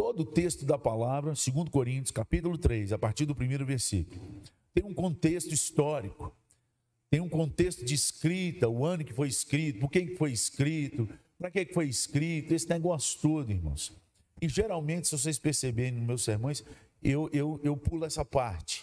todo o texto da palavra, 2 Coríntios, capítulo 3, a partir do primeiro versículo, tem um contexto histórico, tem um contexto de escrita, o ano que foi escrito, por quem foi escrito, para que foi escrito, esse negócio todo, irmãos. E geralmente, se vocês perceberem nos meus sermões, eu, eu, eu pulo essa parte.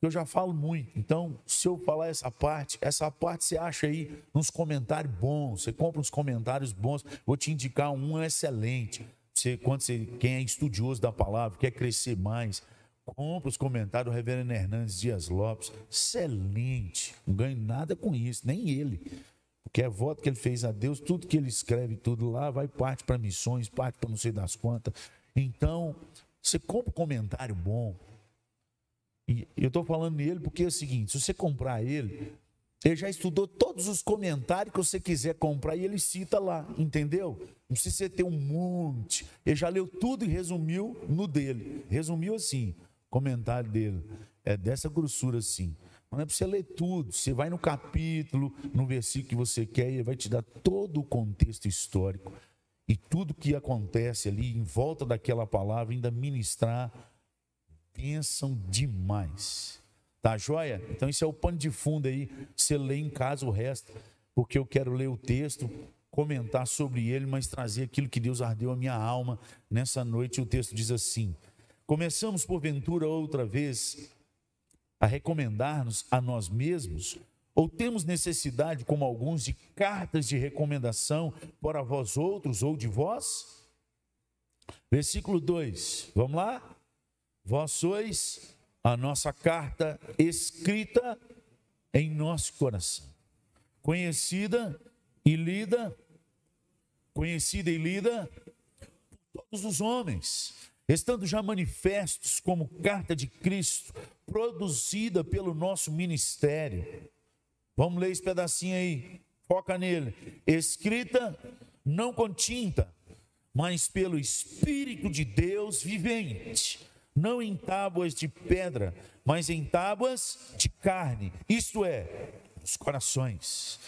Eu já falo muito. Então, se eu falar essa parte, essa parte você acha aí nos comentários bons. Você compra uns comentários bons. Vou te indicar um excelente. Você, quando você, quem é estudioso da palavra, quer crescer mais, compra os comentários do reverendo Hernandes Dias Lopes. Excelente. Não ganho nada com isso, nem ele. Porque é voto que ele fez a Deus, tudo que ele escreve, tudo lá, vai parte para missões, parte para não sei das quantas. Então, você compra um comentário bom. E eu estou falando nele porque é o seguinte: se você comprar ele, ele já estudou todos os comentários que você quiser comprar e ele cita lá, entendeu? Não precisa você ter um monte. Ele já leu tudo e resumiu no dele. Resumiu assim, comentário dele. É dessa grossura assim. Mas não é para você ler tudo. Você vai no capítulo, no versículo que você quer, e ele vai te dar todo o contexto histórico e tudo que acontece ali em volta daquela palavra, ainda ministrar. Pensam demais. Tá joia? Então, isso é o pano de fundo aí. Você lê em casa o resto, porque eu quero ler o texto, comentar sobre ele, mas trazer aquilo que Deus ardeu a minha alma nessa noite. O texto diz assim: Começamos, porventura, outra vez a recomendar-nos a nós mesmos, ou temos necessidade, como alguns, de cartas de recomendação para vós outros ou de vós? Versículo 2, vamos lá? Vós sois a nossa carta escrita em nosso coração, conhecida e lida, conhecida e lida por todos os homens, estando já manifestos como carta de Cristo, produzida pelo nosso ministério. Vamos ler esse pedacinho aí, foca nele. Escrita não com tinta, mas pelo Espírito de Deus vivente não em tábuas de pedra, mas em tábuas de carne, isto é, os corações.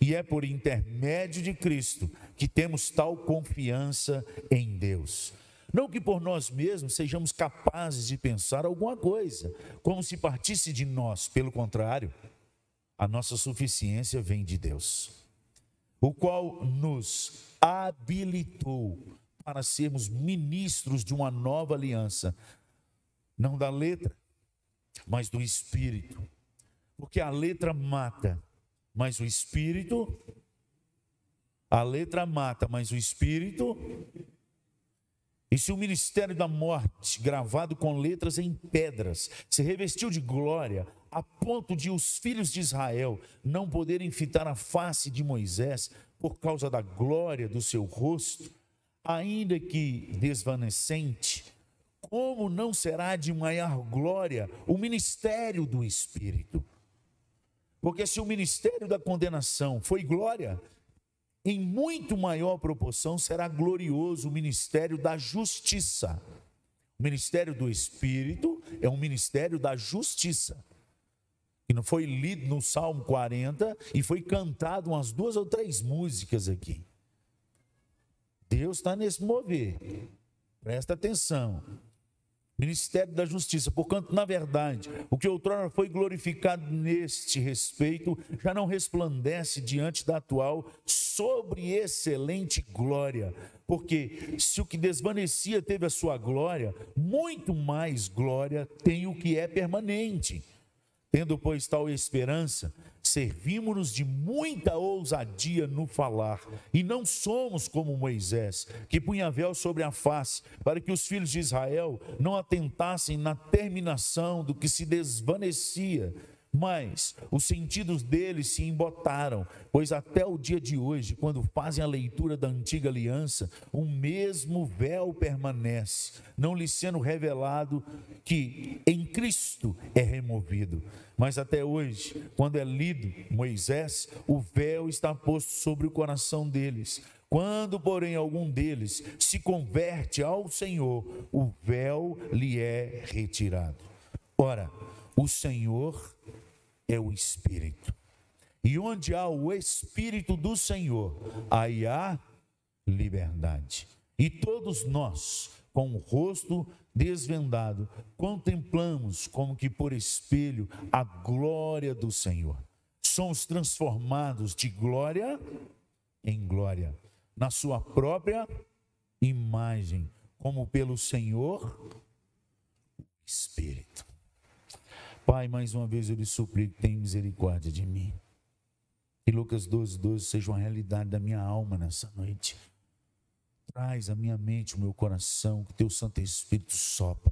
E é por intermédio de Cristo que temos tal confiança em Deus. Não que por nós mesmos sejamos capazes de pensar alguma coisa, como se partisse de nós, pelo contrário, a nossa suficiência vem de Deus, o qual nos habilitou para sermos ministros de uma nova aliança, não da letra, mas do espírito. Porque a letra mata, mas o espírito a letra mata, mas o espírito e se o ministério da morte, gravado com letras em pedras, se revestiu de glória, a ponto de os filhos de Israel não poderem fitar a face de Moisés por causa da glória do seu rosto, ainda que desvanecente, como não será de maior glória o ministério do Espírito? Porque se o ministério da condenação foi glória, em muito maior proporção será glorioso o ministério da justiça. O ministério do Espírito é um ministério da justiça. E não foi lido no Salmo 40 e foi cantado umas duas ou três músicas aqui. Deus está nesse mover. Presta atenção. Ministério da Justiça. Portanto, na verdade, o que outrora foi glorificado neste respeito já não resplandece diante da atual sobre excelente glória. Porque se o que desvanecia teve a sua glória, muito mais glória tem o que é permanente. Tendo, pois, tal esperança, servimos-nos de muita ousadia no falar, e não somos como Moisés, que punha véu sobre a face, para que os filhos de Israel não atentassem na terminação do que se desvanecia mas os sentidos deles se embotaram, pois até o dia de hoje, quando fazem a leitura da antiga aliança, o mesmo véu permanece, não lhe sendo revelado que em Cristo é removido. Mas até hoje, quando é lido Moisés, o véu está posto sobre o coração deles. Quando, porém, algum deles se converte ao Senhor, o véu lhe é retirado. Ora, o Senhor é o Espírito. E onde há o Espírito do Senhor, aí há liberdade. E todos nós, com o rosto desvendado, contemplamos como que por espelho a glória do Senhor. Somos transformados de glória em glória, na sua própria imagem, como pelo Senhor Espírito. Pai, mais uma vez eu lhe suplico, tem misericórdia de mim. Que Lucas 12, 12 seja uma realidade da minha alma nessa noite. Traz a minha mente, o meu coração, que teu Santo Espírito sopra.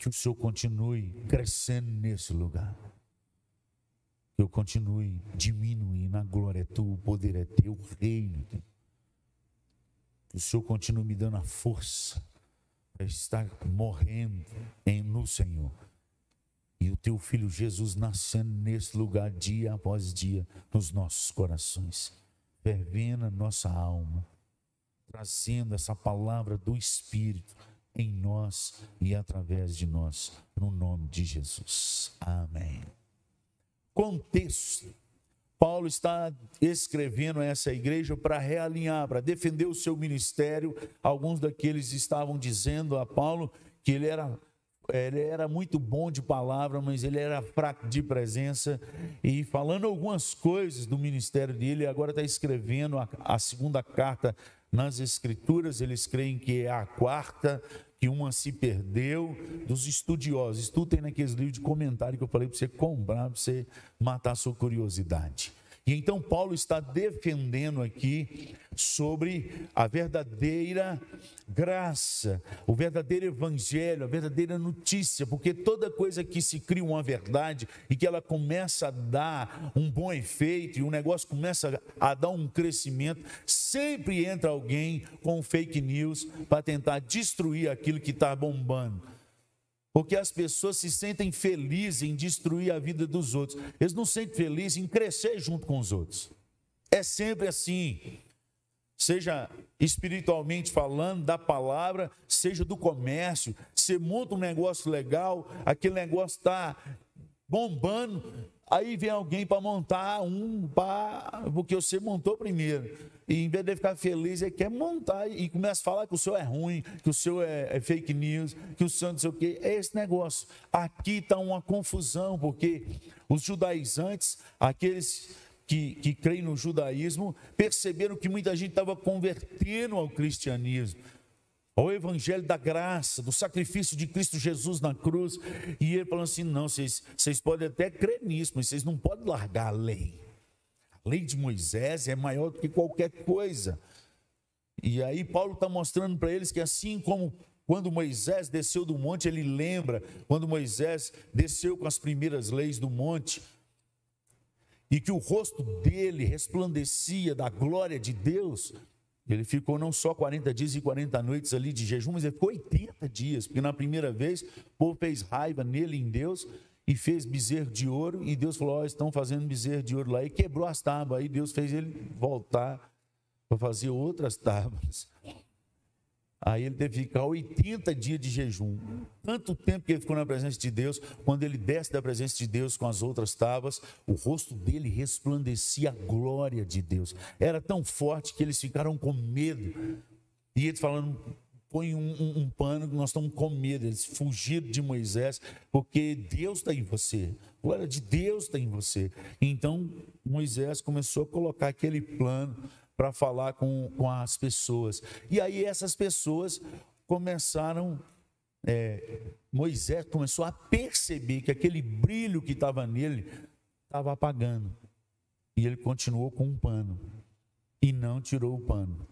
Que o Senhor continue crescendo nesse lugar. Que eu continue diminuindo. A glória é tua, o poder é teu, o reino. Que o Senhor continue me dando a força para estar morrendo em, no Senhor. E o teu filho Jesus nascendo nesse lugar dia após dia nos nossos corações fervendo nossa alma, trazendo essa palavra do Espírito em nós e através de nós, no nome de Jesus. Amém. Contexto. Paulo está escrevendo a essa igreja para realinhar, para defender o seu ministério. Alguns daqueles estavam dizendo a Paulo que ele era ele era muito bom de palavra, mas ele era fraco de presença. E falando algumas coisas do ministério dele, agora está escrevendo a, a, segunda carta nas Escrituras. Eles creem que é a quarta, que uma se perdeu. Dos estudiosos, tem naqueles livros de comentário que eu falei para você comprar, para você matar a sua curiosidade. E então Paulo está defendendo aqui sobre a verdadeira graça, o verdadeiro evangelho, a verdadeira notícia, porque toda coisa que se cria uma verdade e que ela começa a dar um bom efeito e o negócio começa a dar um crescimento, sempre entra alguém com fake news para tentar destruir aquilo que está bombando. Porque as pessoas se sentem felizes em destruir a vida dos outros. Eles não se sentem felizes em crescer junto com os outros. É sempre assim. Seja espiritualmente falando, da palavra, seja do comércio. Você monta um negócio legal, aquele negócio está bombando, Aí vem alguém para montar um, pra, porque você montou primeiro. E em vez de ficar feliz, ele quer montar e começa a falar que o seu é ruim, que o seu é, é fake news, que o seu não sei o quê. É esse negócio. Aqui está uma confusão, porque os judaizantes, aqueles que, que creem no judaísmo, perceberam que muita gente estava convertendo ao cristianismo ao evangelho da graça, do sacrifício de Cristo Jesus na cruz. E ele falou assim: não, vocês, vocês podem até crer nisso, mas vocês não podem largar a lei. A lei de Moisés é maior do que qualquer coisa. E aí Paulo está mostrando para eles que assim como quando Moisés desceu do monte, ele lembra quando Moisés desceu com as primeiras leis do monte, e que o rosto dele resplandecia da glória de Deus, ele ficou não só 40 dias e 40 noites ali de jejum, mas ele ficou 80 dias, porque na primeira vez o povo fez raiva nele em Deus e fez bezerro de ouro, e Deus falou: oh, estão fazendo bezerro de ouro lá, e quebrou as tábuas. Aí Deus fez ele voltar para fazer outras tábuas. Aí ele teve que ficar 80 dias de jejum. Tanto tempo que ele ficou na presença de Deus, quando ele desce da presença de Deus com as outras tábuas, o rosto dele resplandecia a glória de Deus. Era tão forte que eles ficaram com medo. E ele falando, põe um, um, um pano nós estamos com medo. Eles fugiram de Moisés, porque Deus está em você. A glória de Deus está em você. Então Moisés começou a colocar aquele plano para falar com, com as pessoas. E aí essas pessoas começaram, é, Moisés começou a perceber que aquele brilho que estava nele estava apagando. E ele continuou com um pano e não tirou o pano.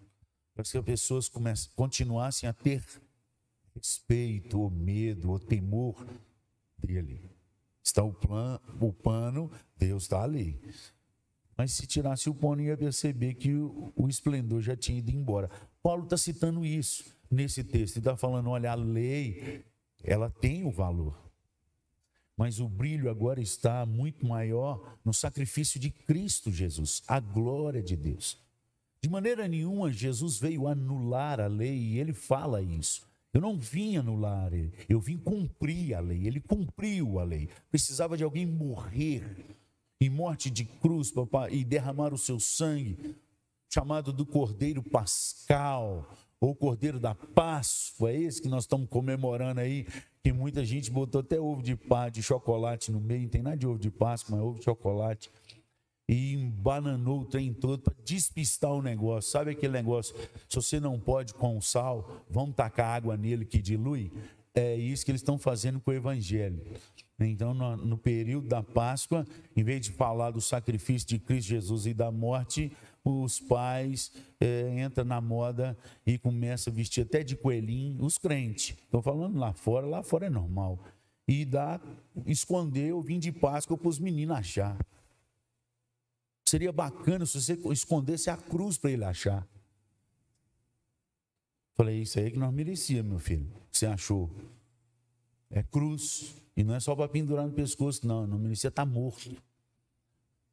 Para que as pessoas continuassem a ter respeito, ou medo, ou temor dele. Está o, plan, o pano, Deus está ali. Mas se tirasse o pano, ia perceber que o, o esplendor já tinha ido embora. Paulo está citando isso nesse texto. Ele está falando: olha, a lei, ela tem o valor. Mas o brilho agora está muito maior no sacrifício de Cristo Jesus, a glória de Deus. De maneira nenhuma, Jesus veio anular a lei e ele fala isso. Eu não vim anular, eu vim cumprir a lei. Ele cumpriu a lei. Precisava de alguém morrer em morte de cruz, papai, e derramar o seu sangue, chamado do Cordeiro Pascal, ou Cordeiro da Páscoa, é esse que nós estamos comemorando aí, que muita gente botou até ovo de pá, de chocolate no meio, não tem nada de ovo de Páscoa, mas ovo de chocolate. E embananou o trem todo para despistar o negócio. Sabe aquele negócio? Se você não pode com sal, vamos tacar água nele que dilui? É isso que eles estão fazendo com o evangelho. Então, no, no, período da Páscoa, em vez de falar do sacrifício de Cristo Jesus e da morte, os pais é, entram na moda e começam a vestir até de coelhinho, os crentes. Estou falando lá fora, lá fora é normal. E dá, esconder o vinho de Páscoa para os meninos achar. Seria bacana se você escondesse a cruz para ele achar. Falei, isso aí que nós merecíamos, meu filho. Você achou? É cruz. E não é só para pendurar no pescoço, não. Não merecia estar tá morto.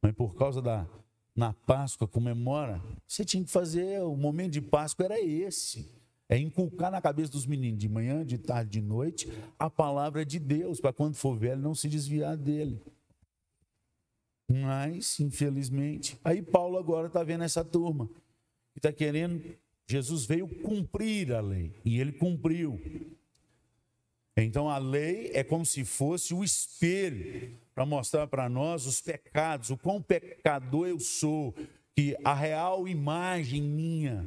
Mas por causa da na Páscoa comemora, você tinha que fazer, o momento de Páscoa era esse. É inculcar na cabeça dos meninos, de manhã, de tarde, de noite, a palavra de Deus, para quando for velho não se desviar dele. Mas, infelizmente, aí Paulo agora está vendo essa turma, que está querendo, Jesus veio cumprir a lei, e ele cumpriu. Então a lei é como se fosse o espelho para mostrar para nós os pecados, o quão pecador eu sou, que a real imagem minha.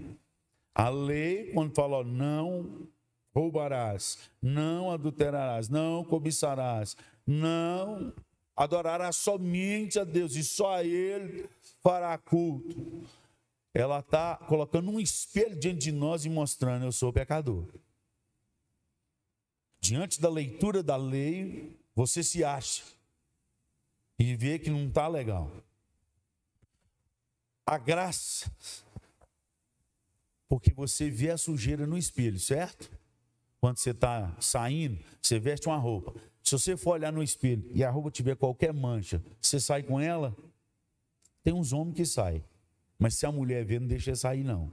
A lei, quando fala, ó, não roubarás, não adulterarás, não cobiçarás, não adorarás somente a Deus e só a Ele fará culto. Ela está colocando um espelho diante de nós e mostrando: eu sou pecador. Diante da leitura da lei, você se acha e vê que não está legal. A graça, porque você vê a sujeira no espelho, certo? Quando você está saindo, você veste uma roupa. Se você for olhar no espelho e a roupa tiver qualquer mancha, você sai com ela? Tem uns homens que saem. Mas se a mulher vê, não deixa sair, não.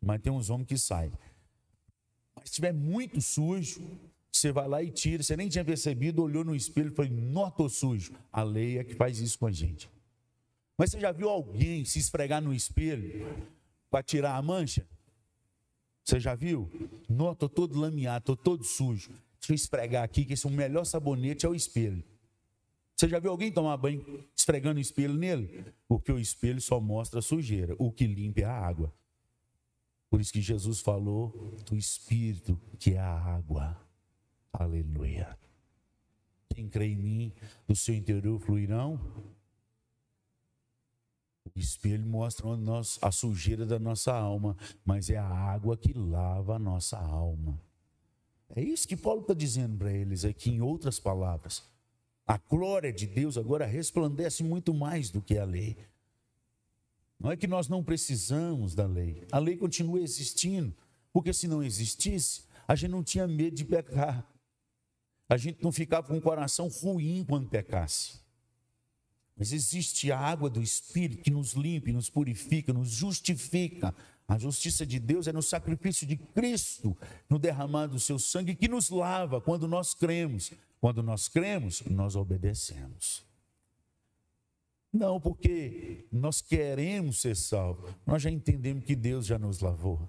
Mas tem uns homens que saem. Mas se estiver muito sujo, você vai lá e tira. Você nem tinha percebido, olhou no espelho e falou: Noto sujo. A lei é que faz isso com a gente. Mas você já viu alguém se esfregar no espelho para tirar a mancha? Você já viu? Não, estou todo lameado, estou todo sujo. Deixa eu esfregar aqui, que esse é o melhor sabonete é o espelho. Você já viu alguém tomar banho esfregando o espelho nele? Porque o espelho só mostra sujeira, o que limpa é a água. Por isso que Jesus falou do Espírito, que é a água. Aleluia. Quem crê em mim, do seu interior fluirão. O espelho mostra a sujeira da nossa alma, mas é a água que lava a nossa alma. É isso que Paulo está dizendo para eles aqui, em outras palavras. A glória de Deus agora resplandece muito mais do que a lei. Não é que nós não precisamos da lei. A lei continua existindo, porque se não existisse, a gente não tinha medo de pecar. A gente não ficava com o coração ruim quando pecasse. Mas existe a água do Espírito que nos limpa, nos purifica, nos justifica. A justiça de Deus é no sacrifício de Cristo, no derramar do seu sangue, que nos lava quando nós cremos. Quando nós cremos, nós obedecemos. Não, porque nós queremos ser salvos. Nós já entendemos que Deus já nos lavou.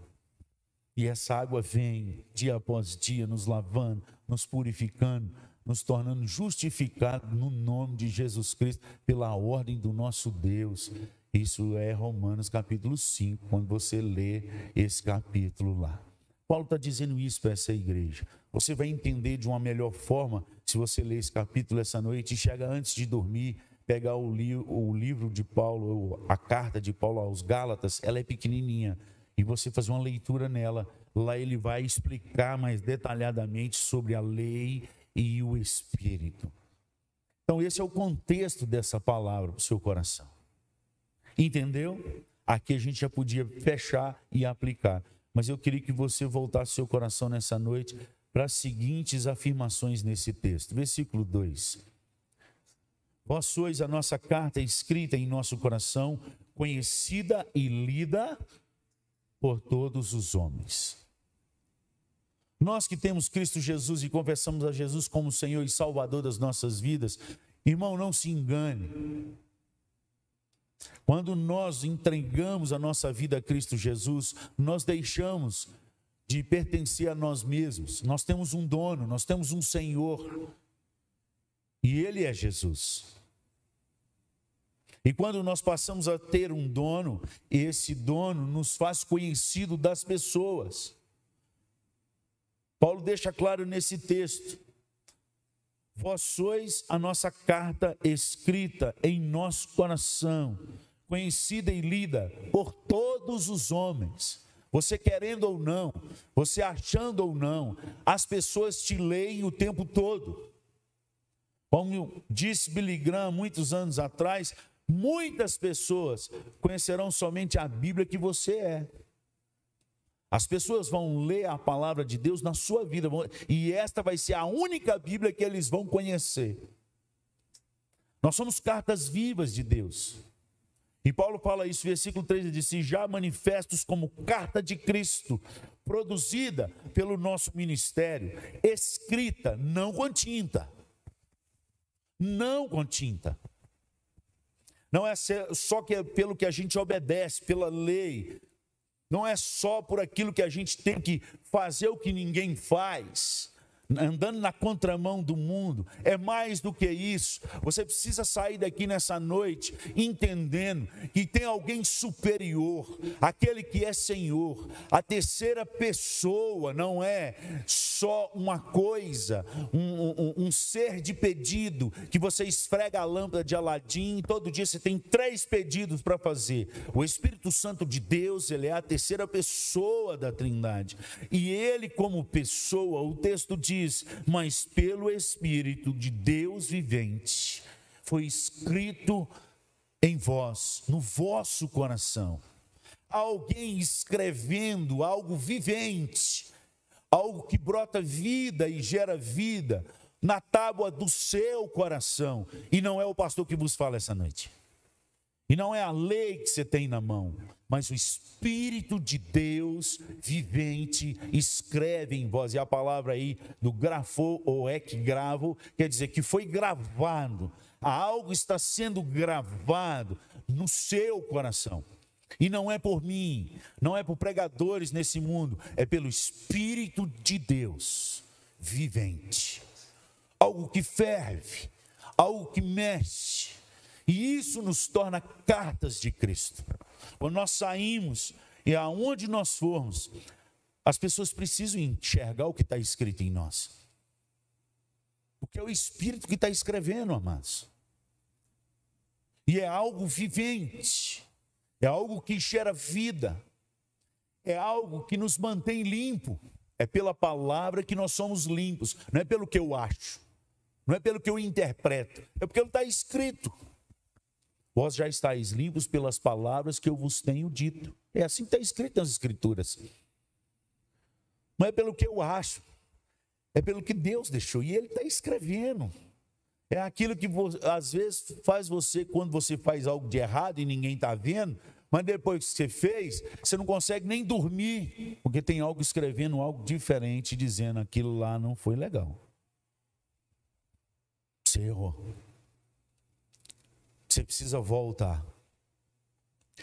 E essa água vem dia após dia nos lavando, nos purificando, nos tornando justificados no nome de Jesus Cristo, pela ordem do nosso Deus. Isso é Romanos capítulo 5, quando você lê esse capítulo lá. Paulo está dizendo isso para essa igreja. Você vai entender de uma melhor forma se você ler esse capítulo essa noite e chega antes de dormir pegar o, li o livro de Paulo, a carta de Paulo aos Gálatas, ela é pequenininha, e você fazer uma leitura nela. Lá ele vai explicar mais detalhadamente sobre a lei e o Espírito. Então, esse é o contexto dessa palavra para o seu coração. Entendeu? Aqui a gente já podia fechar e aplicar. Mas eu queria que você voltasse seu coração nessa noite para as seguintes afirmações nesse texto. Versículo 2. Vós sois a nossa carta escrita em nosso coração, conhecida e lida por todos os homens. Nós que temos Cristo Jesus e confessamos a Jesus como Senhor e Salvador das nossas vidas, irmão, não se engane. Quando nós entregamos a nossa vida a Cristo Jesus, nós deixamos de pertencer a nós mesmos. Nós temos um dono, nós temos um Senhor. E Ele é Jesus. E quando nós passamos a ter um dono, esse dono nos faz conhecido das pessoas. Paulo deixa claro nesse texto: Vós sois a nossa carta escrita em nosso coração, conhecida e lida por todos os homens. Você querendo ou não, você achando ou não, as pessoas te leem o tempo todo. Como disse Billy Graham muitos anos atrás, muitas pessoas conhecerão somente a Bíblia que você é. As pessoas vão ler a palavra de Deus na sua vida, e esta vai ser a única Bíblia que eles vão conhecer. Nós somos cartas vivas de Deus. E Paulo fala isso, versículo 13, diz: já manifestos como carta de Cristo, produzida pelo nosso ministério, escrita, não com tinta. Não com tinta. Não é só que é pelo que a gente obedece, pela lei. Não é só por aquilo que a gente tem que fazer o que ninguém faz andando na contramão do mundo. É mais do que isso. Você precisa sair daqui nessa noite entendendo que tem alguém superior, aquele que é Senhor. A terceira pessoa não é só uma coisa, um, um, um ser de pedido que você esfrega a lâmpada de Aladim. Todo dia você tem três pedidos para fazer. O Espírito Santo de Deus, ele é a terceira pessoa da Trindade. E ele, como pessoa, o texto diz diz: Mas pelo Espírito de Deus vivente foi escrito em vós, no vosso coração. Alguém escrevendo algo vivente, algo que brota vida e gera vida na tábua do seu coração. E não é o pastor que vos fala essa noite. E não é a lei que você tem na mão, mas o Espírito de Deus vivente escreve em vós. E a palavra aí do grafou ou é que gravo, quer dizer que foi gravado. Algo está sendo gravado no seu coração. E não é por mim, não é por pregadores nesse mundo, é pelo Espírito de Deus vivente. Algo que ferve, algo que mexe e isso nos torna cartas de Cristo. Quando nós saímos e aonde nós formos, as pessoas precisam enxergar o que está escrito em nós. Porque é o Espírito que está escrevendo, amados. E é algo vivente, é algo que gera vida, é algo que nos mantém limpo. É pela palavra que nós somos limpos, não é pelo que eu acho, não é pelo que eu interpreto, é porque está escrito. Vós já estáis limpos pelas palavras que eu vos tenho dito. É assim que está escrito nas Escrituras. Não é pelo que eu acho, é pelo que Deus deixou. E Ele está escrevendo. É aquilo que às vezes faz você, quando você faz algo de errado e ninguém está vendo, mas depois que você fez, você não consegue nem dormir, porque tem algo escrevendo algo diferente, dizendo aquilo lá não foi legal. Você errou. Você precisa voltar.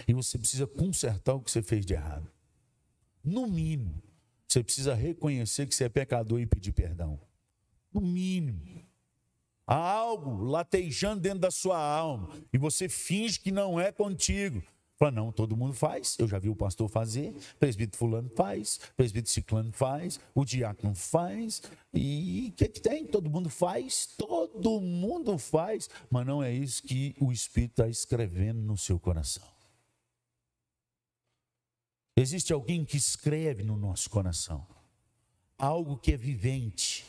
E você precisa consertar o que você fez de errado. No mínimo, você precisa reconhecer que você é pecador e pedir perdão. No mínimo. Há algo latejando dentro da sua alma e você finge que não é contigo. Fala, não, todo mundo faz. Eu já vi o pastor fazer, presbítero fulano faz, presbítero ciclano faz, o diácono faz. E o que, que tem? Todo mundo faz, todo mundo faz. Mas não é isso que o Espírito está escrevendo no seu coração. Existe alguém que escreve no nosso coração algo que é vivente,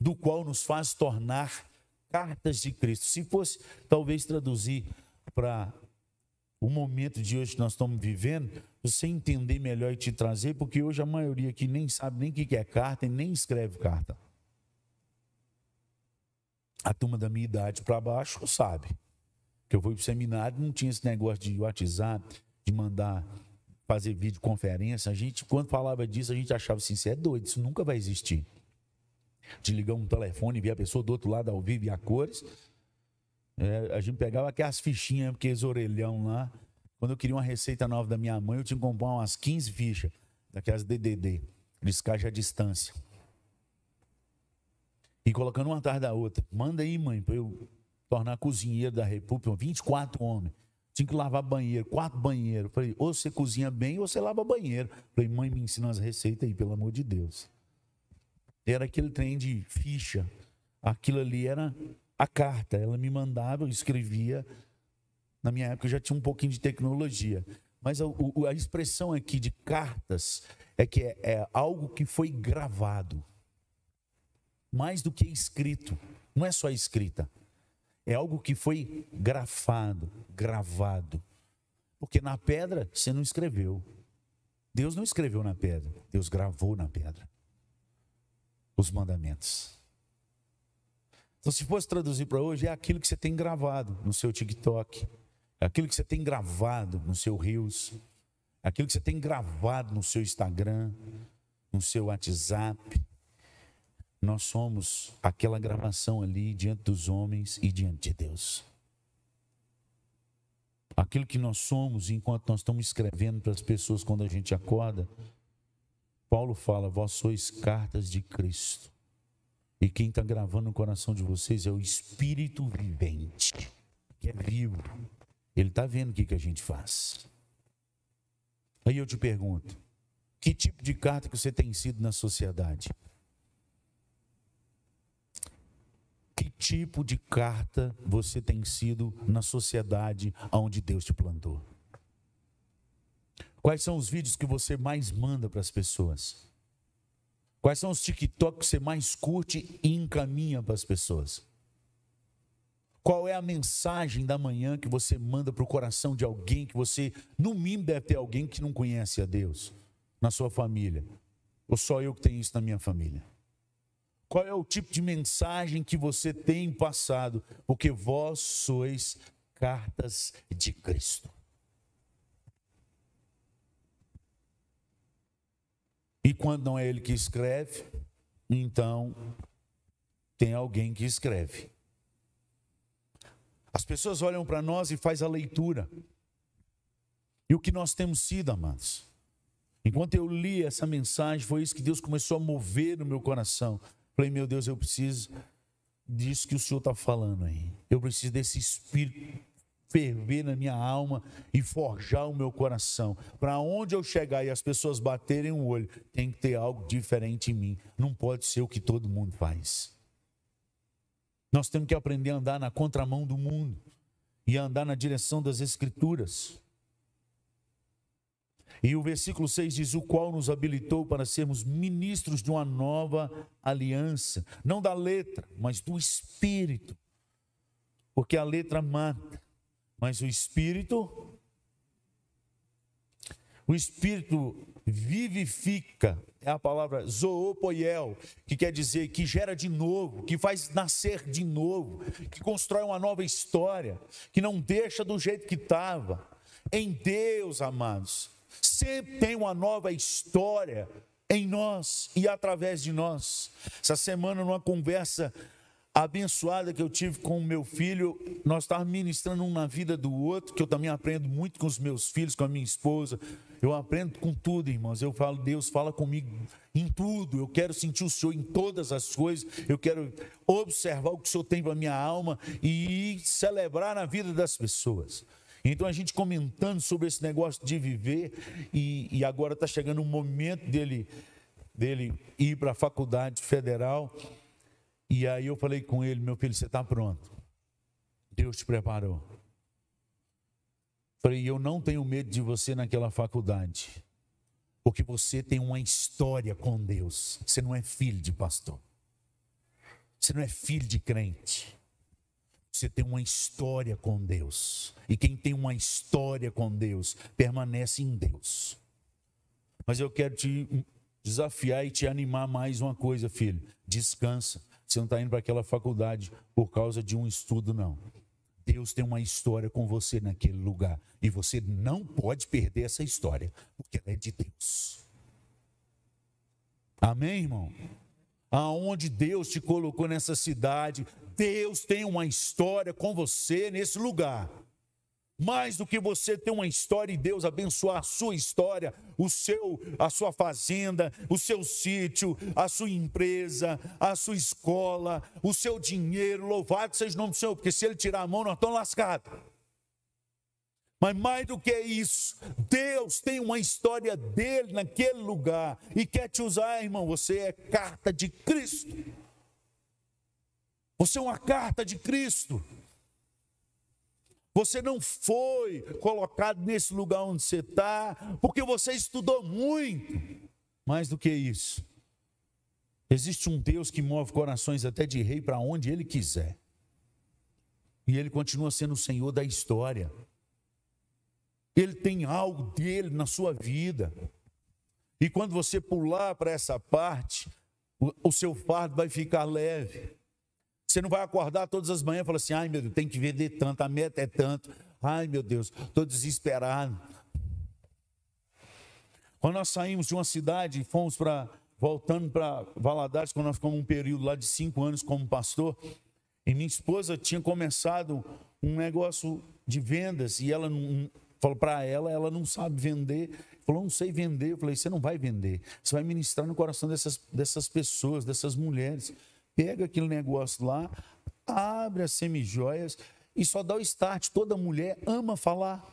do qual nos faz tornar cartas de Cristo. Se fosse talvez traduzir para o momento de hoje que nós estamos vivendo, você entender melhor e te trazer, porque hoje a maioria aqui nem sabe nem o que é carta e nem escreve carta. A turma da minha idade para baixo sabe. Que eu fui para o seminário, não tinha esse negócio de WhatsApp, de mandar fazer videoconferência. A gente, quando falava disso, a gente achava assim: você é doido, isso nunca vai existir. De ligar um telefone e ver a pessoa do outro lado ao vivo e a cores. É, a gente pegava aquelas fichinhas, aqueles orelhão lá. Quando eu queria uma receita nova da minha mãe, eu tinha que comprar umas 15 fichas, daquelas DDD, descaixa à distância. E colocando uma atrás da outra. Manda aí, mãe, para eu tornar cozinheiro da República. 24 homens. Tinha que lavar banheiro, quatro banheiros. Falei, ou você cozinha bem ou você lava banheiro. Falei, mãe, me ensina as receitas aí, pelo amor de Deus. Era aquele trem de ficha. Aquilo ali era a carta. Ela me mandava, eu escrevia. Na minha época já tinha um pouquinho de tecnologia. Mas a, a expressão aqui de cartas é que é, é algo que foi gravado. Mais do que escrito. Não é só escrita. É algo que foi grafado, gravado. Porque na pedra você não escreveu. Deus não escreveu na pedra, Deus gravou na pedra os mandamentos. Então, se fosse traduzir para hoje, é aquilo que você tem gravado no seu TikTok, é aquilo que você tem gravado no seu Reels, é aquilo que você tem gravado no seu Instagram, no seu WhatsApp, nós somos aquela gravação ali diante dos homens e diante de Deus. Aquilo que nós somos enquanto nós estamos escrevendo para as pessoas quando a gente acorda. Paulo fala: Vós sois cartas de Cristo. E quem está gravando no coração de vocês é o Espírito vivente, que é vivo. Ele está vendo o que, que a gente faz. Aí eu te pergunto: que tipo de carta que você tem sido na sociedade? Que tipo de carta você tem sido na sociedade onde Deus te plantou? Quais são os vídeos que você mais manda para as pessoas? Quais são os TikTok que você mais curte e encaminha para as pessoas? Qual é a mensagem da manhã que você manda para o coração de alguém que você, no mínimo, deve ter alguém que não conhece a Deus na sua família? Ou só eu que tenho isso na minha família? Qual é o tipo de mensagem que você tem passado? Porque vós sois cartas de Cristo. E quando não é ele que escreve, então tem alguém que escreve. As pessoas olham para nós e faz a leitura. E o que nós temos sido, amados? Enquanto eu li essa mensagem, foi isso que Deus começou a mover no meu coração. Falei, meu Deus, eu preciso disso que o Senhor está falando aí. Eu preciso desse espírito ferver na minha alma e forjar o meu coração. Para onde eu chegar e as pessoas baterem o olho, tem que ter algo diferente em mim. Não pode ser o que todo mundo faz. Nós temos que aprender a andar na contramão do mundo e andar na direção das Escrituras. E o versículo 6 diz: O qual nos habilitou para sermos ministros de uma nova aliança, não da letra, mas do espírito. Porque a letra mata, mas o espírito o espírito vivifica, é a palavra zoopoiel, que quer dizer que gera de novo, que faz nascer de novo, que constrói uma nova história, que não deixa do jeito que estava. Em Deus, amados, Sempre tem uma nova história em nós e através de nós. Essa semana, numa conversa abençoada que eu tive com o meu filho, nós estávamos ministrando um na vida do outro, que eu também aprendo muito com os meus filhos, com a minha esposa. Eu aprendo com tudo, irmãos. Eu falo, Deus, fala comigo em tudo. Eu quero sentir o Senhor em todas as coisas. Eu quero observar o que o Senhor tem para a minha alma e celebrar na vida das pessoas. Então a gente comentando sobre esse negócio de viver, e, e agora está chegando o momento dele, dele ir para a faculdade federal. E aí eu falei com ele, meu filho, você está pronto. Deus te preparou. Falei, eu não tenho medo de você naquela faculdade, porque você tem uma história com Deus. Você não é filho de pastor. Você não é filho de crente. Você tem uma história com Deus. E quem tem uma história com Deus permanece em Deus. Mas eu quero te desafiar e te animar mais uma coisa, filho. Descansa. Você não está indo para aquela faculdade por causa de um estudo, não. Deus tem uma história com você naquele lugar. E você não pode perder essa história, porque ela é de Deus. Amém, irmão? aonde Deus te colocou nessa cidade. Deus tem uma história com você nesse lugar. Mais do que você ter uma história e Deus abençoar a sua história, o seu, a sua fazenda, o seu sítio, a sua empresa, a sua escola, o seu dinheiro, louvado seja o nome do Senhor, porque se ele tirar a mão, nós estamos lascados. Mas mais do que isso, Deus tem uma história dele naquele lugar e quer te usar, irmão. Você é carta de Cristo. Você é uma carta de Cristo. Você não foi colocado nesse lugar onde você está, porque você estudou muito. Mais do que isso, existe um Deus que move corações até de rei para onde ele quiser. E ele continua sendo o Senhor da história. Ele tem algo dele na sua vida. E quando você pular para essa parte, o, seu fardo vai ficar leve. Você não vai acordar todas as manhãs e falar assim: ai meu Deus, tem que vender tanto, a meta é tanto. Ai meu Deus, estou desesperado. Quando nós saímos de uma cidade e fomos para, voltando para Valadares, quando nós ficamos um período lá de cinco anos como pastor, e minha esposa tinha começado um negócio de vendas e ela não, Falou para ela, ela não sabe vender. Falou, não sei vender. Eu falei, você não vai vender. Você vai ministrar no coração dessas, dessas pessoas, dessas mulheres. Pega aquele negócio lá, abre as semijoias e só dá o start. Toda mulher ama falar.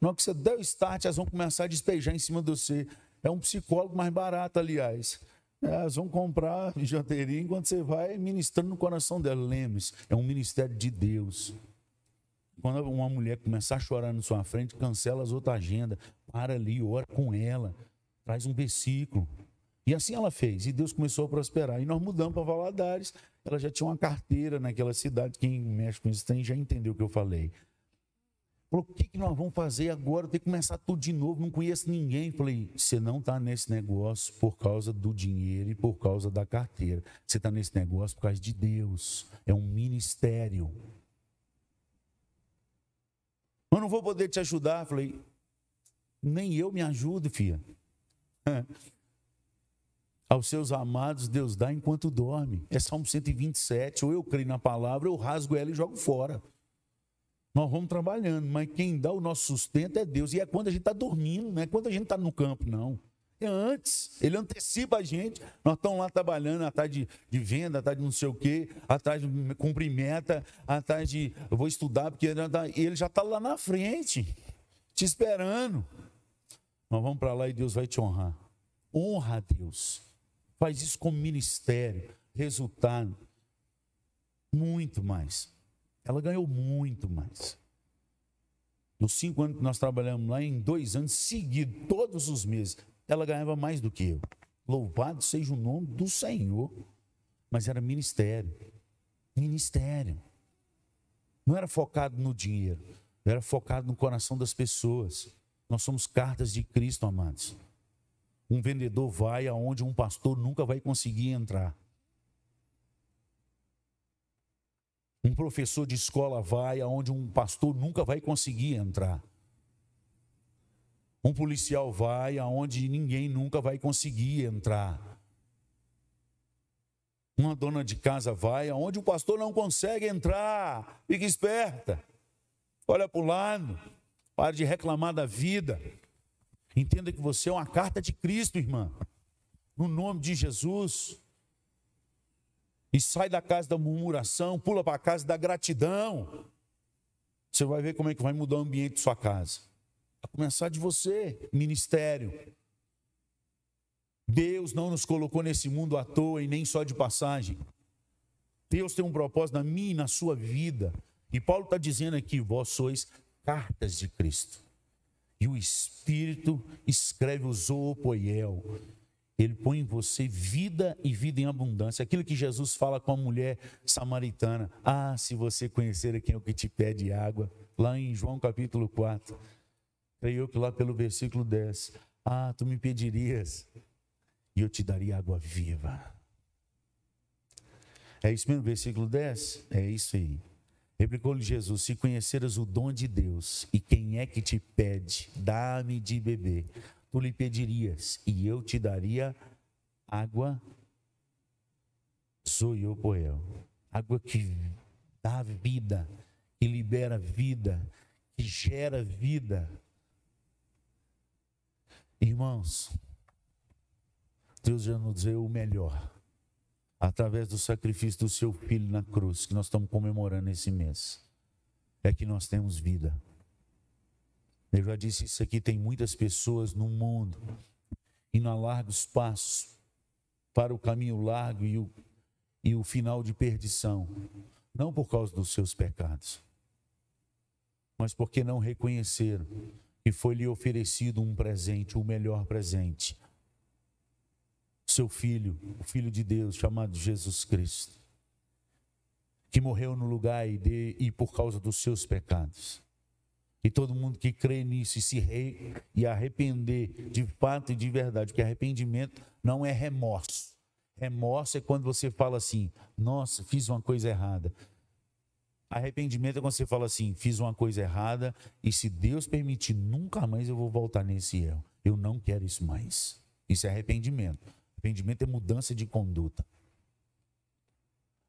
Na hora que você der o start, elas vão começar a despejar em cima de você. É um psicólogo mais barato, aliás. Elas vão comprar bijuteria enquanto você vai ministrando no coração dela. Lembre-se, é um ministério de Deus. Quando uma mulher começar a chorar na sua frente, cancela as outras agendas, para ali, ora com ela, traz um versículo. E assim ela fez, e Deus começou a prosperar. E nós mudamos para Valadares, ela já tinha uma carteira naquela cidade, quem mexe com isso tem já entendeu o que eu falei. Falou, o que, que nós vamos fazer agora? Tem que começar tudo de novo, não conheço ninguém. Falei, você não está nesse negócio por causa do dinheiro e por causa da carteira. Você está nesse negócio por causa de Deus. É um ministério. Eu não vou poder te ajudar. Falei, nem eu me ajudo, filha. Aos seus amados, Deus dá enquanto dorme. É Salmo 127. Ou eu creio na palavra, eu rasgo ela e jogo fora. Nós vamos trabalhando, mas quem dá o nosso sustento é Deus. E é quando a gente está dormindo, não é quando a gente está no campo, não. É antes, ele antecipa a gente. Nós estamos lá trabalhando atrás de, de venda, atrás de não sei o quê, atrás de cumprir meta, atrás de eu vou estudar, porque ele, tá, já está lá na frente, te esperando. Nós vamos para lá e Deus vai te honrar. Honra a Deus. Faz isso como ministério. Resultado. Muito mais. Ela ganhou muito mais. Nos cinco anos que nós trabalhamos lá, em dois anos seguidos, todos os meses, ela ganhava mais do que eu. Louvado seja o nome do Senhor. Mas era ministério. Ministério. Não era focado no dinheiro, era focado no coração das pessoas. Nós somos cartas de Cristo, amados. Um vendedor vai aonde um pastor nunca vai conseguir entrar. Um professor de escola vai aonde um pastor nunca vai conseguir entrar. Um policial vai aonde ninguém nunca vai conseguir entrar. Uma dona de casa vai aonde o pastor não consegue entrar. Fique esperta. Olha para o lado. Pare de reclamar da vida. Entenda que você é uma carta de Cristo, irmã. No nome de Jesus. E sai da casa da murmuração, pula para a casa da gratidão. Você vai ver como é que vai mudar o ambiente de sua casa. A começar de você, ministério. Deus não nos colocou nesse mundo à toa e nem só de passagem. Deus tem um propósito na minha e na sua vida. E Paulo está dizendo aqui: vós sois cartas de Cristo. E o Espírito escreve o Zoopoiel. Ele põe em você vida e vida em abundância. Aquilo que Jesus fala com a mulher samaritana. Ah, se você conhecer quem é o que te pede água. Lá em João capítulo 4. Creio eu que lá pelo versículo 10, ah, tu me pedirias e eu te daria água viva. É isso mesmo, versículo 10? É isso aí. Replicou-lhe Jesus: Se conheceras o dom de Deus e quem é que te pede, dá-me de beber, tu lhe pedirias e eu te daria água Zoiopoel. Água que dá vida, que libera vida, que gera vida. Irmãos, Deus já nos deu o melhor através do sacrifício do seu filho na cruz, que nós estamos comemorando esse mês. É que nós temos vida. Eu já disse isso aqui, tem muitas pessoas no mundo indo a largos passos para o caminho largo e o, e o final de perdição, não por causa dos seus pecados, mas porque não reconheceram que foi lhe oferecido um presente, o melhor presente. Seu filho, o filho de Deus, chamado Jesus Cristo, que morreu no lugar e, de, e por causa dos seus pecados e todo mundo que crê nisso e se re, e arrepender de fato e de verdade, porque arrependimento não é remorso. Remorso é quando você fala assim: "Nossa, fiz uma coisa errada". Arrependimento é quando você fala assim: "Fiz uma coisa errada e se Deus permitir, nunca mais eu vou voltar nesse erro. Eu não quero isso mais". Isso é arrependimento. Arrependimento é mudança de conduta.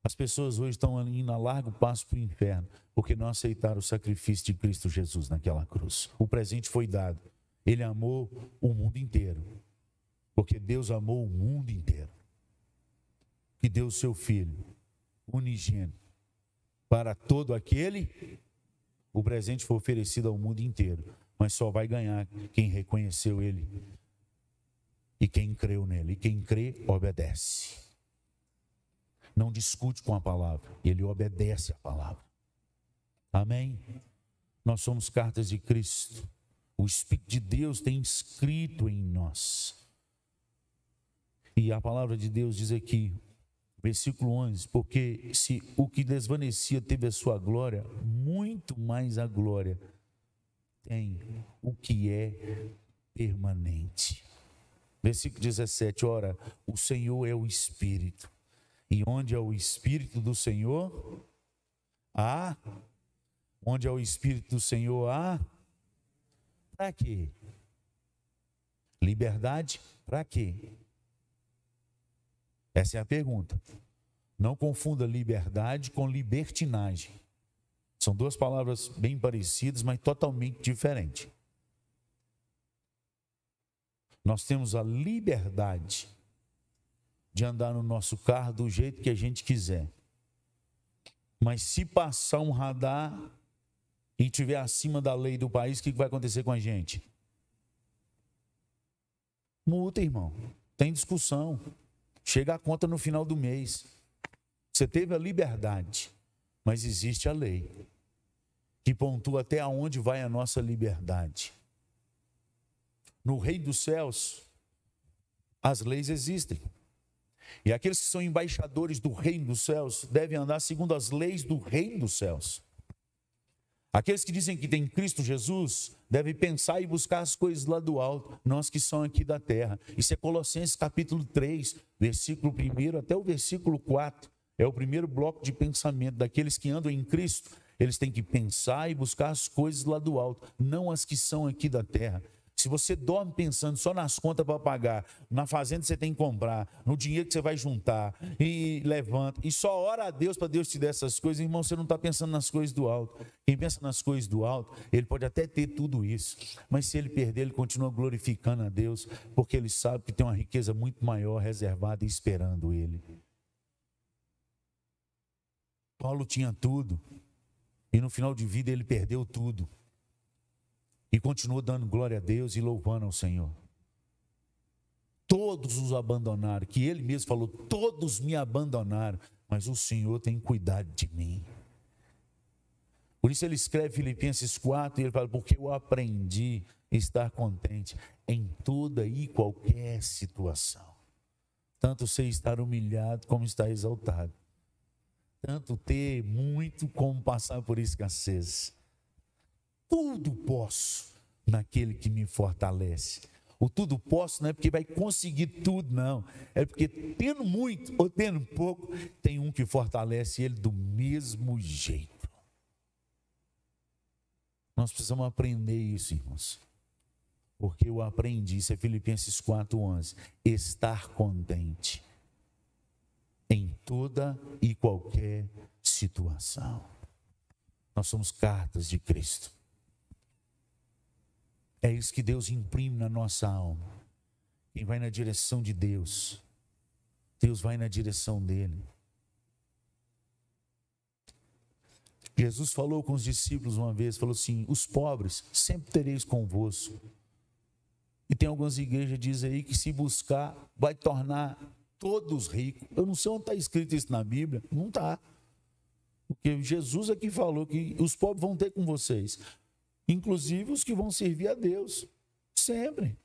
As pessoas hoje estão indo a largo passo para o inferno, porque não aceitaram o sacrifício de Cristo Jesus naquela cruz. O presente foi dado. Ele amou o mundo inteiro, porque Deus amou o mundo inteiro. Que deu o seu Filho, unigênito, para todo aquele. O presente foi oferecido ao mundo inteiro, mas só vai ganhar quem reconheceu Ele e quem creu nele. E quem crê, obedece não discute com a palavra, ele obedece à palavra. Amém? Nós somos cartas de Cristo. O Espírito de Deus tem escrito em nós. E a palavra de Deus diz aqui, versículo 11: Porque se o que desvanecia teve a sua glória, muito mais a glória tem o que é permanente. Versículo 17: Ora, o Senhor é o Espírito. E onde é o Espírito do Senhor, há. Onde é o Espírito do Senhor, há. Para quê? Liberdade para quê? Essa é a pergunta. Não confunda liberdade com libertinagem. São duas palavras bem parecidas, mas totalmente diferentes. Nós temos a liberdade de andar no nosso carro do jeito que a gente quiser. Mas se passar um radar e estiver acima da lei do país, o que vai acontecer com a gente? Multa, irmão. Tem discussão. Chega a conta no final do mês. Você teve a liberdade, mas existe a lei que pontua até aonde vai a nossa liberdade. No Reino dos Céus, as leis existem. E aqueles que são embaixadores do reino dos céus devem andar segundo as leis do reino dos céus. Aqueles que dizem que tem Cristo Jesus devem pensar e buscar as coisas lá do alto, nós que são aqui da terra. Isso é Colossenses capítulo 3, versículo 1 até o versículo 4. É o primeiro bloco de pensamento daqueles que andam em Cristo. Eles têm que pensar e buscar as coisas lá do alto, não as que são aqui da terra. Se você dorme pensando só nas contas para pagar, na fazenda que você tem que comprar, no dinheiro que você vai juntar, e levanta, e só ora a Deus para Deus te dar essas coisas, irmão, você não está pensando nas coisas do alto. Quem pensa nas coisas do alto, ele pode até ter tudo isso, mas se ele perder, ele continua glorificando a Deus, porque ele sabe que tem uma riqueza muito maior reservada e esperando ele. Paulo tinha tudo, e no final de vida ele perdeu tudo. E continuou dando glória a Deus e louvando ao Senhor. Todos os abandonaram, que ele mesmo falou: todos me abandonaram, mas o Senhor tem cuidado de mim. Por isso ele escreve Filipenses 4 e ele fala: Porque eu aprendi a estar contente em toda e qualquer situação. Tanto sei estar humilhado como estar exaltado. Tanto ter muito como passar por escassez tudo posso naquele que me fortalece. O tudo posso não é porque vai conseguir tudo, não. É porque tendo muito ou tendo pouco, tem um que fortalece ele do mesmo jeito. Nós precisamos aprender isso, irmãos. Porque eu aprendi, isso é Filipenses 4,11. Estar contente. em toda e qualquer situação. Nós somos cartas de Cristo. É isso que Deus imprime na nossa alma. Quem vai na direção de Deus, Deus vai na direção dele. Jesus falou com os discípulos uma vez, falou assim: "Os pobres sempre tereis convosco". E tem algumas igrejas dizem aí que se buscar vai tornar todos ricos. Eu não sei onde está escrito isso na Bíblia, não está. Porque Jesus aqui falou que os pobres vão ter com vocês, inclusive os que vão servir a Deus, sempre.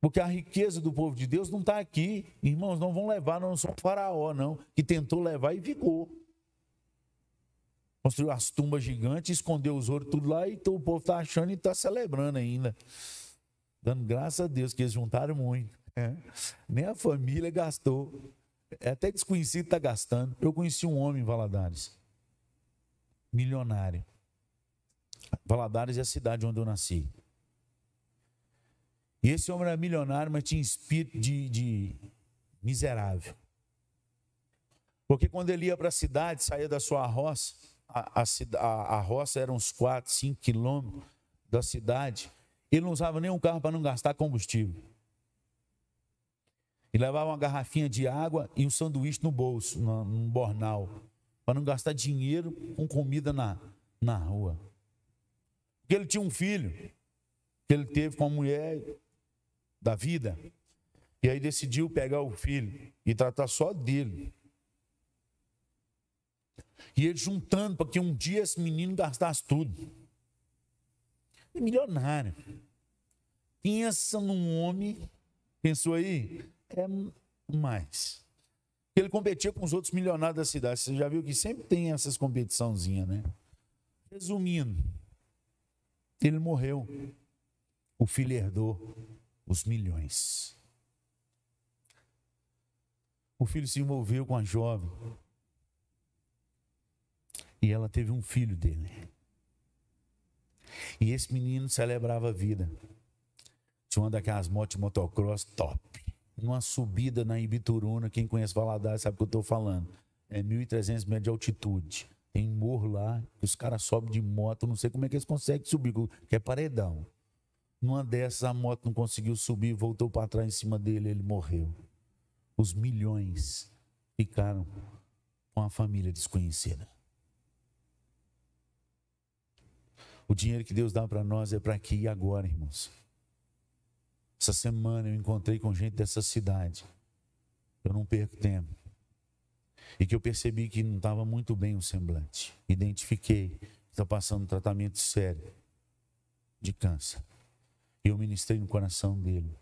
Porque a riqueza do povo de Deus não está aqui. Irmãos, não vão levar, não são faraó, não, que tentou levar e ficou. Construiu as tumbas gigantes, escondeu os ouros tudo lá e o povo está achando e está celebrando ainda. Dando graças a Deus que eles juntaram muito. É. Nem a família gastou. É até desconhecido está gastando. Eu conheci um homem em Valadares, milionário. Valadares é a cidade onde eu nasci. E esse homem era milionário, mas tinha espírito de, de miserável. Porque quando ele ia para a cidade, saía da sua roça, a, a, a roça era uns 4, 5 quilômetros da cidade, ele não usava nenhum carro para não gastar combustível. E levava uma garrafinha de água e um sanduíche no bolso, num bornal, para não gastar dinheiro com comida na, na rua. Porque ele tinha um filho que ele teve com a mulher da vida. E aí decidiu pegar o filho e tratar só dele. E ele juntando para que um dia esse menino gastasse tudo. E milionário. Pensa num homem, pensou aí, é mais. Ele competia com os outros milionários da cidade. Você já viu que sempre tem essas competiçãozinhas, né? Resumindo, ele morreu. O filho herdou os milhões. O filho se envolveu com a jovem. E ela teve um filho dele. E esse menino celebrava a vida. Tinha uma daquelas motos motocross top. Numa subida na Ibituruna, quem conhece Valadares sabe o que eu estou falando. É 1.300 metros de altitude. Tem morro lá, os caras sobem de moto, não sei como é que eles conseguem subir, que é paredão. Numa dessas, a moto não conseguiu subir, voltou para trás em cima dele, ele morreu. Os milhões ficaram com a família desconhecida. O dinheiro que Deus dá para nós é para aqui e agora, irmãos. Essa semana eu encontrei com gente dessa cidade. Eu não perco tempo. E que eu percebi que não estava muito bem o semblante. Identifiquei que está passando um tratamento sério de câncer. E eu ministrei no coração dele.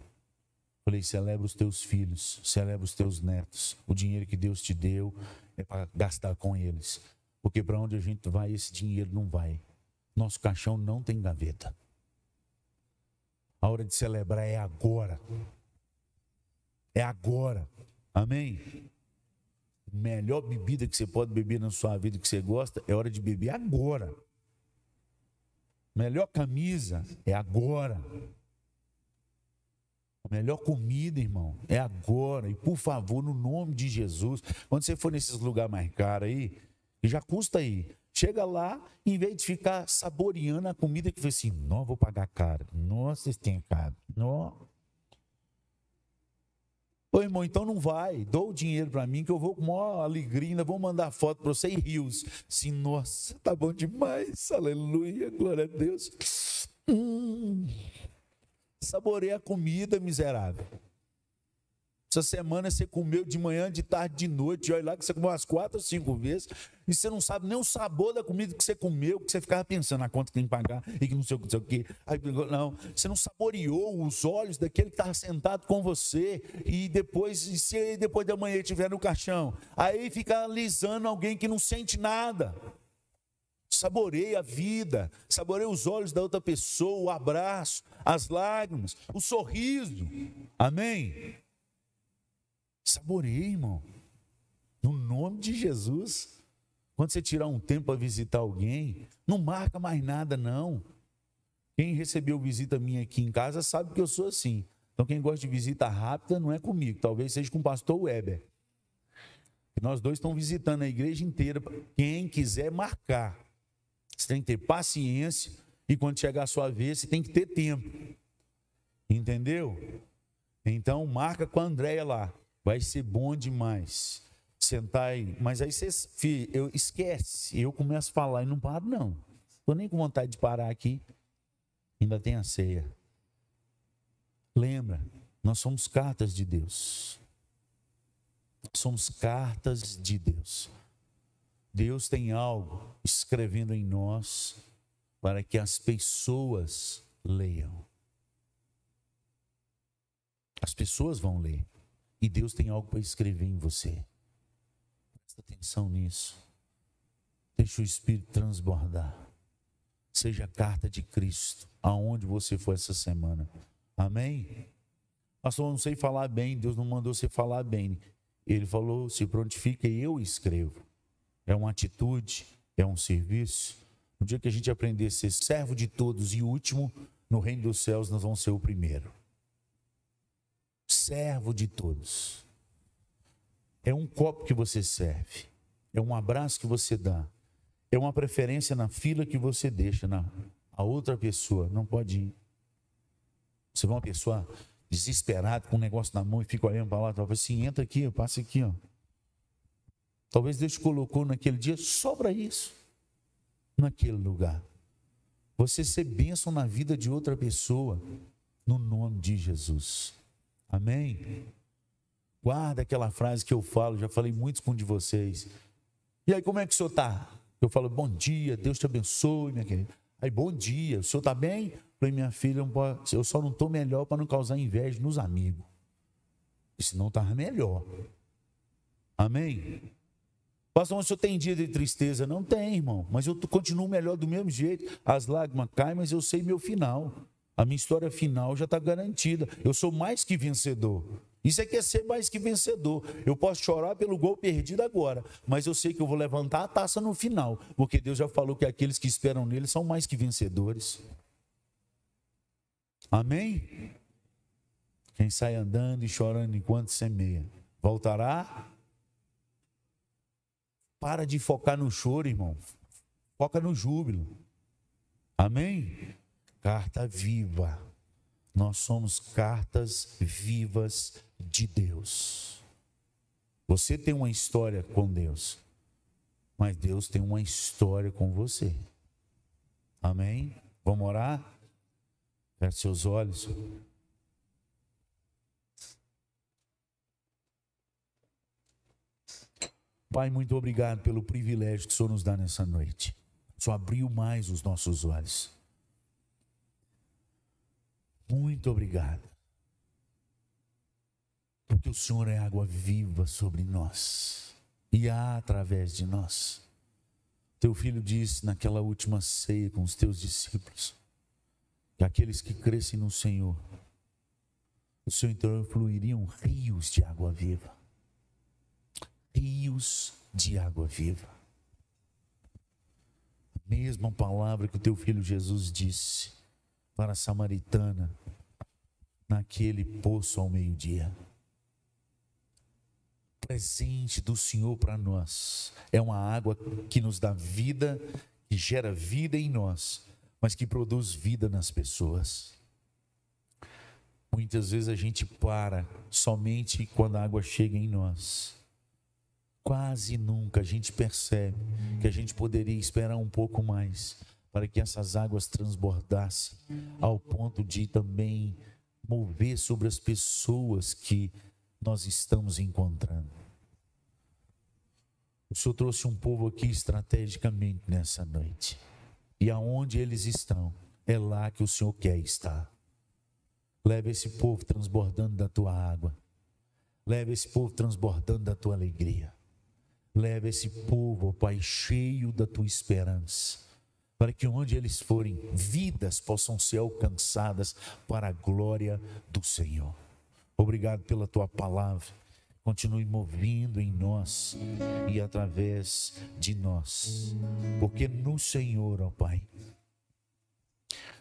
Falei: celebra os teus filhos, celebra os teus netos. O dinheiro que Deus te deu é para gastar com eles. Porque para onde a gente vai, esse dinheiro não vai. Nosso caixão não tem gaveta. A hora de celebrar é agora. É agora. Amém? Melhor bebida que você pode beber na sua vida que você gosta é hora de beber agora. Melhor camisa é agora. Melhor comida, irmão, é agora. E por favor, no nome de Jesus, quando você for nesses lugares mais caros aí, já custa aí. Chega lá, em vez de ficar saboreando a comida que foi assim, não, vou pagar caro. Nossa, vocês têm caro. Não. Ô irmão, então não vai. Dou o dinheiro para mim que eu vou com maior alegria, ainda vou mandar foto para você e rios. Sim, nossa, tá bom demais. Aleluia, glória a Deus. Hum, a comida, miserável. Essa semana você comeu de manhã, de tarde, de noite. Olha lá que você comeu umas quatro ou cinco vezes. E você não sabe nem o sabor da comida que você comeu, que você ficava pensando na conta que tem que pagar e que não sei o que, não sei o que. Aí, não, você não saboreou os olhos daquele que estava sentado com você. E depois, e se depois da manhã estiver no caixão, aí fica alisando alguém que não sente nada. Saboreia a vida, saboreia os olhos da outra pessoa, o abraço, as lágrimas, o sorriso. Amém? Saboreie, irmão. No nome de Jesus. Quando você tirar um tempo para visitar alguém, não marca mais nada, não. Quem recebeu visita minha aqui em casa sabe que eu sou assim. Então, quem gosta de visita rápida não é comigo, talvez seja com o pastor Weber. Nós dois estamos visitando a igreja inteira. Quem quiser marcar, você tem que ter paciência e quando chegar a sua vez, você tem que ter tempo. Entendeu? Então, marca com a Andréia lá. Vai ser bom demais. Sentar aí. Mas aí você, filho, eu esquece. Eu começo a falar e não paro, não. Tô nem com vontade de parar aqui. Ainda tem a ceia. Lembra, nós somos cartas de Deus. Somos cartas de Deus. Deus tem algo escrevendo em nós para que as pessoas leiam. As pessoas vão ler. E Deus tem algo para escrever em você. Presta atenção nisso. Deixa o Espírito transbordar. Seja a carta de Cristo aonde você for essa semana. Amém? Pastor, eu não sei falar bem. Deus não mandou você falar bem. Ele falou: se prontifica e eu escrevo. É uma atitude, é um serviço. No dia que a gente aprender a ser servo de todos e último, no reino dos céus nós vamos ser o primeiro servo de todos. É um copo que você serve, é um abraço que você dá, é uma preferência na fila que você deixa na a outra pessoa não pode ir. Você vê uma pessoa desesperada com um negócio na mão e fica olhando para lá, talvez assim, entra aqui, passa aqui, ó. Talvez Deus te colocou naquele dia só para isso, naquele lugar. Você ser bênção na vida de outra pessoa, no nome de Jesus. Amém? Guarda aquela frase que eu falo, já falei muitos com um de vocês. E aí, como é que o senhor está? Eu falo, bom dia, Deus te abençoe, minha querida. Aí, bom dia, o senhor está bem? Falei, minha filha, eu só não estou melhor para não causar inveja nos amigos. E senão estava melhor. Amém? Pastor, o senhor tem dia de tristeza? Não tem, irmão. Mas eu continuo melhor do mesmo jeito. As lágrimas caem, mas eu sei meu final. A minha história final já está garantida. Eu sou mais que vencedor. Isso é que é ser mais que vencedor. Eu posso chorar pelo gol perdido agora, mas eu sei que eu vou levantar a taça no final, porque Deus já falou que aqueles que esperam nele são mais que vencedores. Amém? Quem sai andando e chorando enquanto semeia, voltará? Para de focar no choro, irmão. Foca no júbilo. Amém? Carta viva. Nós somos cartas vivas de Deus. Você tem uma história com Deus, mas Deus tem uma história com você. Amém? Vamos orar? Feche seus olhos. Pai, muito obrigado pelo privilégio que o Senhor nos dá nessa noite. Só abriu mais os nossos olhos. Muito obrigado. Porque o Senhor é água viva sobre nós e há através de nós. Teu filho disse naquela última ceia com os teus discípulos que aqueles que crescem no Senhor, o seu interior fluiriam rios de água viva. Rios de água viva. A mesma palavra que o teu filho Jesus disse para a samaritana naquele poço ao meio-dia. Presente do Senhor para nós é uma água que nos dá vida, que gera vida em nós, mas que produz vida nas pessoas. Muitas vezes a gente para somente quando a água chega em nós. Quase nunca a gente percebe que a gente poderia esperar um pouco mais para que essas águas transbordassem ao ponto de também mover sobre as pessoas que nós estamos encontrando. O Senhor trouxe um povo aqui estrategicamente nessa noite. E aonde eles estão, é lá que o Senhor quer estar. Leva esse povo transbordando da tua água. Leva esse povo transbordando da tua alegria. Leva esse povo, Pai, cheio da tua esperança para que onde eles forem, vidas possam ser alcançadas para a glória do Senhor. Obrigado pela tua palavra. Continue movendo em nós e através de nós, porque no Senhor, ó Pai,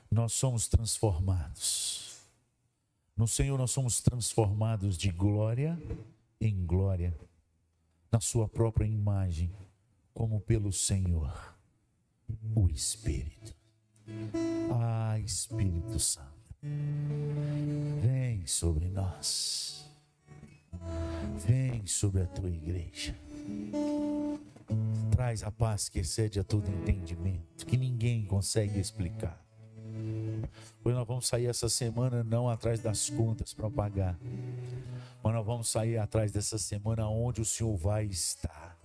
nós somos transformados. No Senhor, nós somos transformados de glória em glória na sua própria imagem, como pelo Senhor, o Espírito. Ah, Espírito Santo, vem sobre nós, vem sobre a tua igreja, traz a paz que excede a todo entendimento, que ninguém consegue explicar. Pois nós vamos sair essa semana não atrás das contas para pagar, mas nós vamos sair atrás dessa semana onde o Senhor vai estar.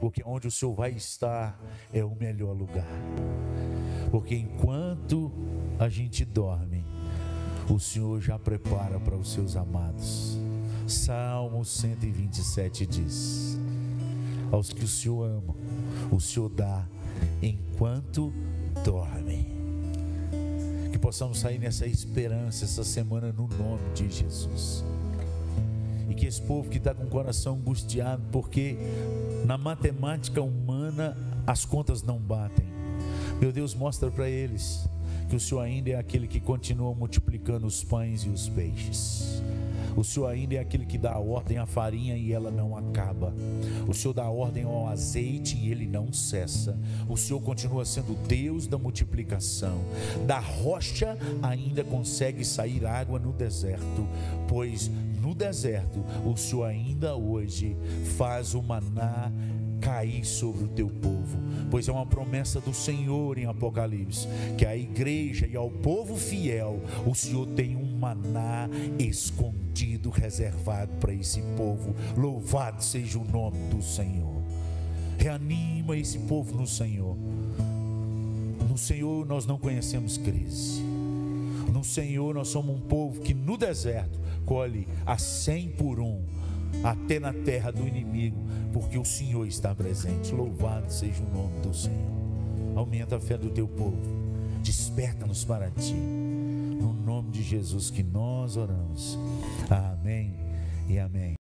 Porque onde o Senhor vai estar é o melhor lugar. Porque enquanto a gente dorme, o Senhor já prepara para os seus amados. Salmo 127 diz: Aos que o Senhor ama, o Senhor dá enquanto dorme. Que possamos sair nessa esperança essa semana no nome de Jesus. E que esse povo que está com o coração angustiado, porque na matemática humana as contas não batem meu Deus, mostra para eles que o Senhor ainda é aquele que continua multiplicando os pães e os peixes. O Senhor ainda é aquele que dá a ordem à farinha e ela não acaba. O Senhor dá a ordem ao azeite e ele não cessa. O Senhor continua sendo Deus da multiplicação. Da rocha ainda consegue sair água no deserto, pois no deserto o Senhor ainda hoje faz o maná cair sobre o teu povo, pois é uma promessa do Senhor em Apocalipse, que a igreja e ao povo fiel, o Senhor tem um maná escondido, reservado para esse povo. Louvado seja o nome do Senhor. Reanima esse povo no Senhor. No Senhor nós não conhecemos crise. No Senhor nós somos um povo que no deserto colhe a cem por um até na terra do inimigo, porque o Senhor está presente. Louvado seja o nome do Senhor. Aumenta a fé do teu povo. Desperta-nos para ti. No nome de Jesus que nós oramos. Amém e amém.